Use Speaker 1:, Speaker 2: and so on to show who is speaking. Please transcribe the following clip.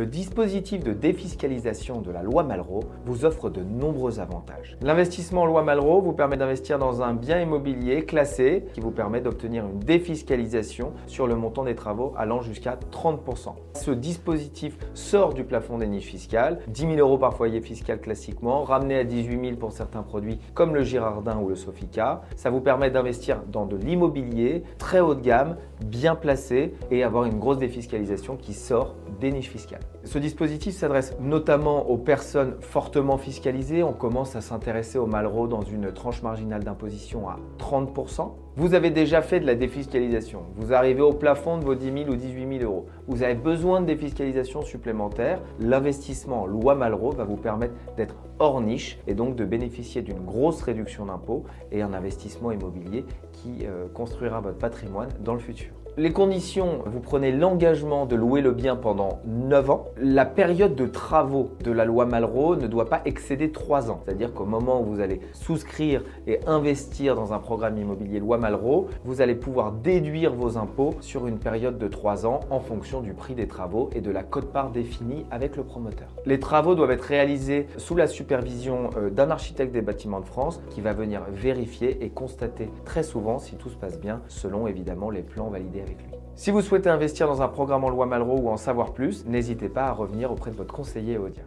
Speaker 1: Le dispositif de défiscalisation de la loi Malraux vous offre de nombreux avantages. L'investissement loi Malraux vous permet d'investir dans un bien immobilier classé qui vous permet d'obtenir une défiscalisation sur le montant des travaux allant jusqu'à 30%. Ce dispositif sort du plafond des niches fiscales, 10 000 euros par foyer fiscal classiquement, ramené à 18 000 pour certains produits comme le Girardin ou le Sofica. Ça vous permet d'investir dans de l'immobilier très haut de gamme, bien placé et avoir une grosse défiscalisation qui sort des niches fiscales. Ce dispositif s'adresse notamment aux personnes fortement fiscalisées. On commence à s'intéresser au Malraux dans une tranche marginale d'imposition à 30%. Vous avez déjà fait de la défiscalisation. Vous arrivez au plafond de vos 10 000 ou 18 000 euros. Vous avez besoin de défiscalisation supplémentaire. L'investissement loi Malraux va vous permettre d'être hors niche et donc de bénéficier d'une grosse réduction d'impôts et un investissement immobilier qui euh, construira votre patrimoine dans le futur. Les conditions, vous prenez l'engagement de louer le bien pendant 9 ans. La période de travaux de la loi Malraux ne doit pas excéder 3 ans. C'est-à-dire qu'au moment où vous allez souscrire et investir dans un programme immobilier loi Malraux, vous allez pouvoir déduire vos impôts sur une période de 3 ans en fonction du prix des travaux et de la cote-part définie avec le promoteur. Les travaux doivent être réalisés sous la supervision euh, d'un architecte des bâtiments de France qui va venir vérifier et constater très souvent si tout se passe bien selon évidemment les plans validés avec lui. Si vous souhaitez investir dans un programme en loi Malraux ou en savoir plus, n'hésitez pas à revenir auprès de votre conseiller Audia.